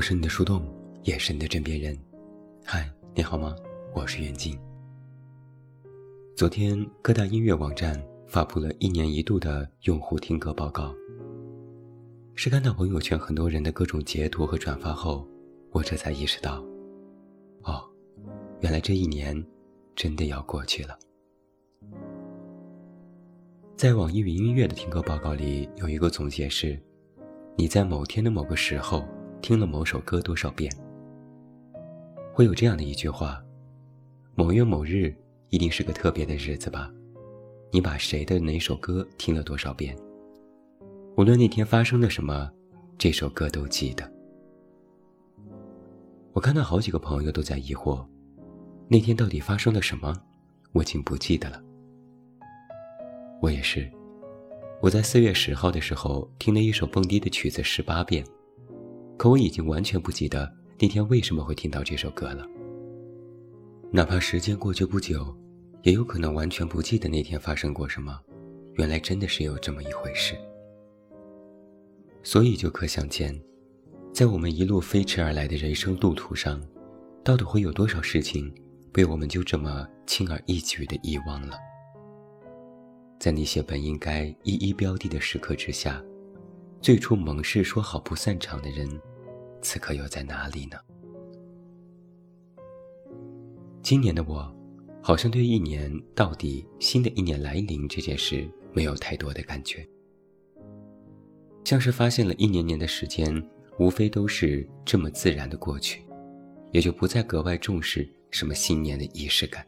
我是你的树洞，也是你的枕边人。嗨，你好吗？我是袁静。昨天各大音乐网站发布了一年一度的用户听歌报告。是看到朋友圈很多人的各种截图和转发后，我这才意识到，哦，原来这一年真的要过去了。在网易云音乐的听歌报告里，有一个总结是：你在某天的某个时候听了某首歌多少遍？会有这样的一句话：某月某日一定是个特别的日子吧？你把谁的哪首歌听了多少遍？无论那天发生了什么，这首歌都记得。我看到好几个朋友都在疑惑，那天到底发生了什么，我竟不记得了。我也是，我在四月十号的时候听了一首蹦迪的曲子十八遍，可我已经完全不记得那天为什么会听到这首歌了。哪怕时间过去不久，也有可能完全不记得那天发生过什么。原来真的是有这么一回事。所以就可想见，在我们一路飞驰而来的人生路途上，到底会有多少事情被我们就这么轻而易举地遗忘了？在那些本应该一一标的的时刻之下，最初盟誓说好不散场的人，此刻又在哪里呢？今年的我，好像对一年到底新的一年来临这件事没有太多的感觉。像是发现了一年年的时间，无非都是这么自然的过去，也就不再格外重视什么新年的仪式感。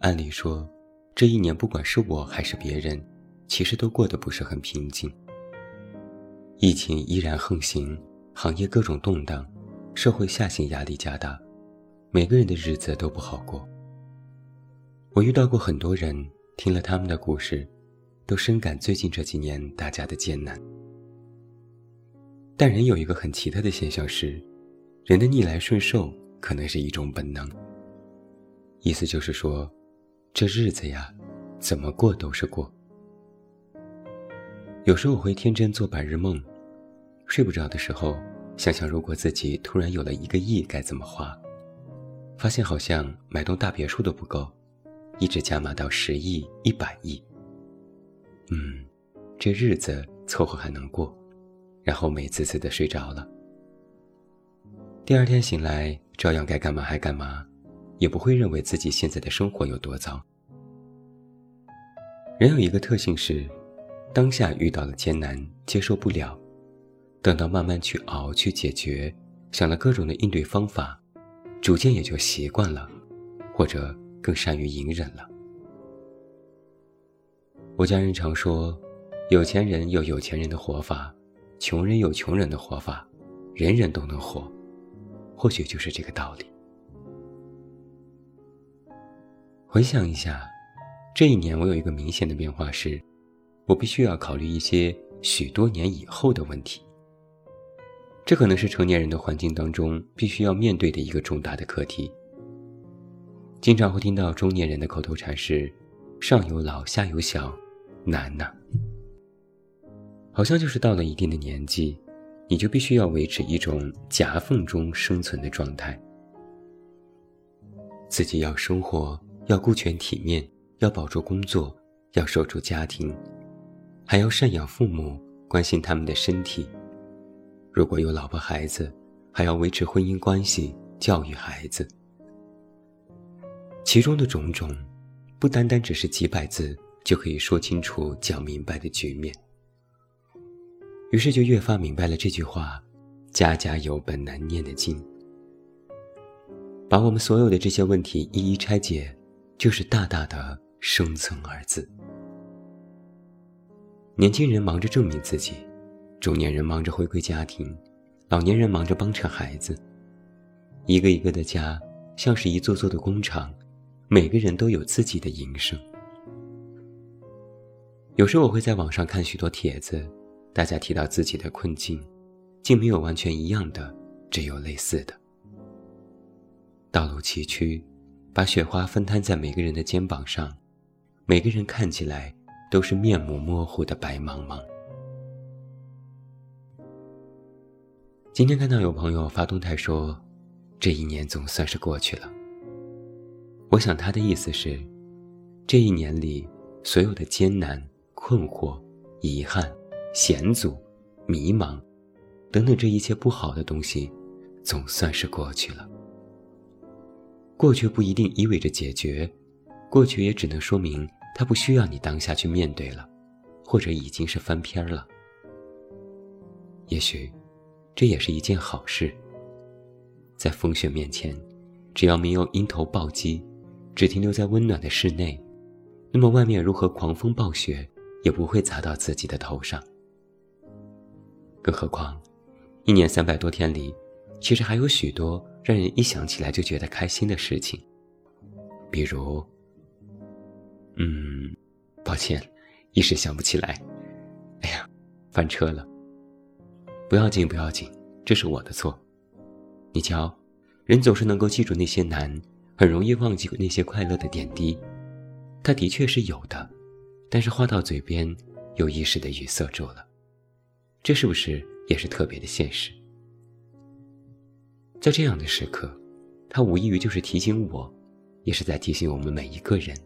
按理说，这一年不管是我还是别人，其实都过得不是很平静。疫情依然横行，行业各种动荡，社会下行压力加大，每个人的日子都不好过。我遇到过很多人，听了他们的故事。都深感最近这几年大家的艰难，但人有一个很奇特的现象是，人的逆来顺受可能是一种本能。意思就是说，这日子呀，怎么过都是过。有时候我会天真做白日梦，睡不着的时候，想想如果自己突然有了一个亿该怎么花，发现好像买栋大别墅都不够，一直加码到十亿、一百亿。嗯，这日子凑合还能过，然后美滋滋的睡着了。第二天醒来，照样该干嘛还干嘛，也不会认为自己现在的生活有多糟。人有一个特性是，当下遇到了艰难，接受不了，等到慢慢去熬去解决，想了各种的应对方法，逐渐也就习惯了，或者更善于隐忍了。我家人常说，有钱人有有钱人的活法，穷人有穷人的活法，人人都能活，或许就是这个道理。回想一下，这一年我有一个明显的变化是，我必须要考虑一些许多年以后的问题。这可能是成年人的环境当中必须要面对的一个重大的课题。经常会听到中年人的口头禅是：“上有老，下有小。”难呐，好像就是到了一定的年纪，你就必须要维持一种夹缝中生存的状态，自己要生活，要顾全体面，要保住工作，要守住家庭，还要赡养父母，关心他们的身体。如果有老婆孩子，还要维持婚姻关系，教育孩子。其中的种种，不单单只是几百字。就可以说清楚、讲明白的局面。于是就越发明白了这句话：“家家有本难念的经。”把我们所有的这些问题一一拆解，就是大大的“生存”二字。年轻人忙着证明自己，中年人忙着回归家庭，老年人忙着帮衬孩子。一个一个的家，像是一座座的工厂，每个人都有自己的营生。有时我会在网上看许多帖子，大家提到自己的困境，竟没有完全一样的，只有类似的。道路崎岖，把雪花分摊在每个人的肩膀上，每个人看起来都是面目模糊的白茫茫。今天看到有朋友发动态说，这一年总算是过去了。我想他的意思是，这一年里所有的艰难、困惑、遗憾、险阻、迷茫，等等这一切不好的东西，总算是过去了。过去不一定意味着解决，过去也只能说明它不需要你当下去面对了，或者已经是翻篇了。也许，这也是一件好事。在风雪面前，只要没有阴头暴击，只停留在温暖的室内，那么外面如何狂风暴雪，也不会砸到自己的头上。更何况，一年三百多天里，其实还有许多。让人一想起来就觉得开心的事情，比如，嗯，抱歉，一时想不起来。哎呀，翻车了。不要紧，不要紧，这是我的错。你瞧，人总是能够记住那些难，很容易忘记那些快乐的点滴。它的确是有的，但是话到嘴边，又一时的语塞住了。这是不是也是特别的现实？在这样的时刻，它无异于就是提醒我，也是在提醒我们每一个人，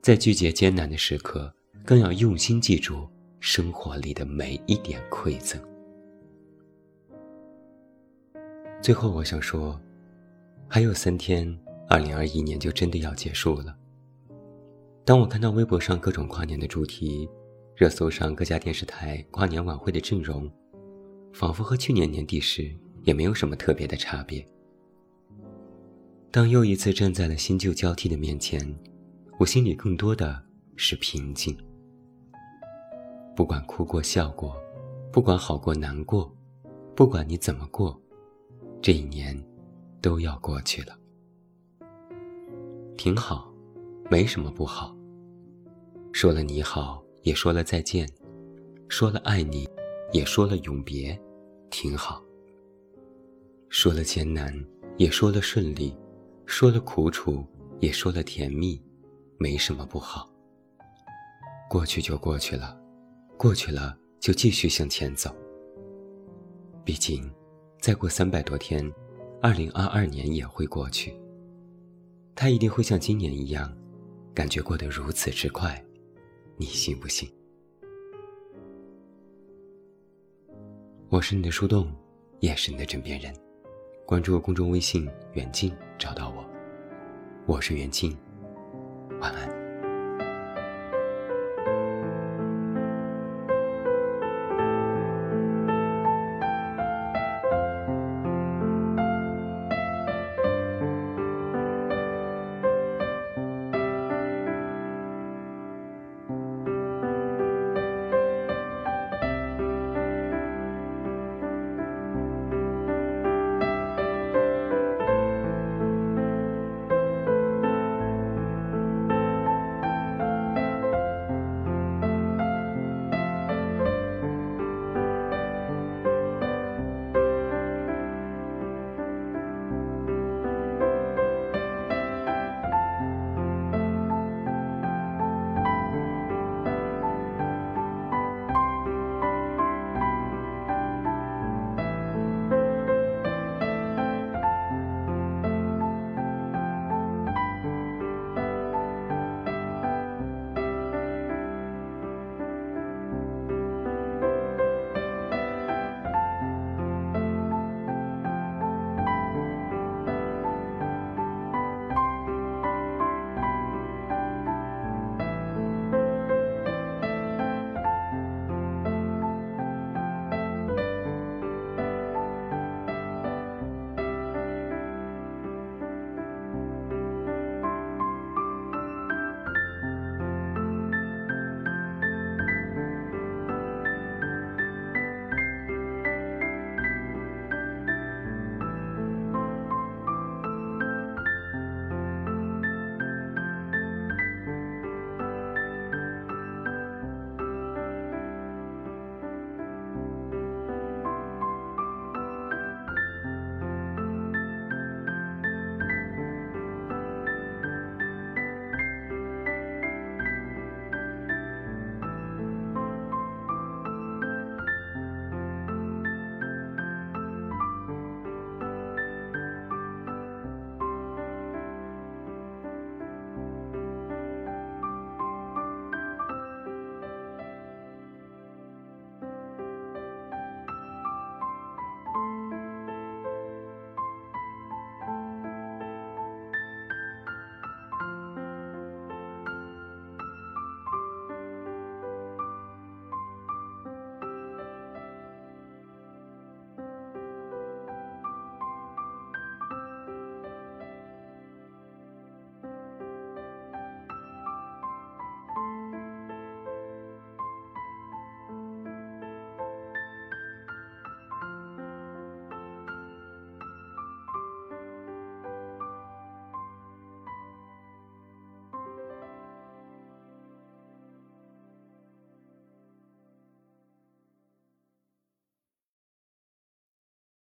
在拒绝艰难的时刻，更要用心记住生活里的每一点馈赠。最后，我想说，还有三天，二零二一年就真的要结束了。当我看到微博上各种跨年的主题，热搜上各家电视台跨年晚会的阵容，仿佛和去年年底时。也没有什么特别的差别。当又一次站在了新旧交替的面前，我心里更多的是平静。不管哭过笑过，不管好过难过，不管你怎么过，这一年都要过去了。挺好，没什么不好。说了你好，也说了再见，说了爱你，也说了永别，挺好。说了艰难，也说了顺利；说了苦楚，也说了甜蜜，没什么不好。过去就过去了，过去了就继续向前走。毕竟，再过三百多天，二零二二年也会过去。他一定会像今年一样，感觉过得如此之快，你信不信？我是你的树洞，也是你的枕边人。关注公众微信“远近”，找到我。我是远近，晚安。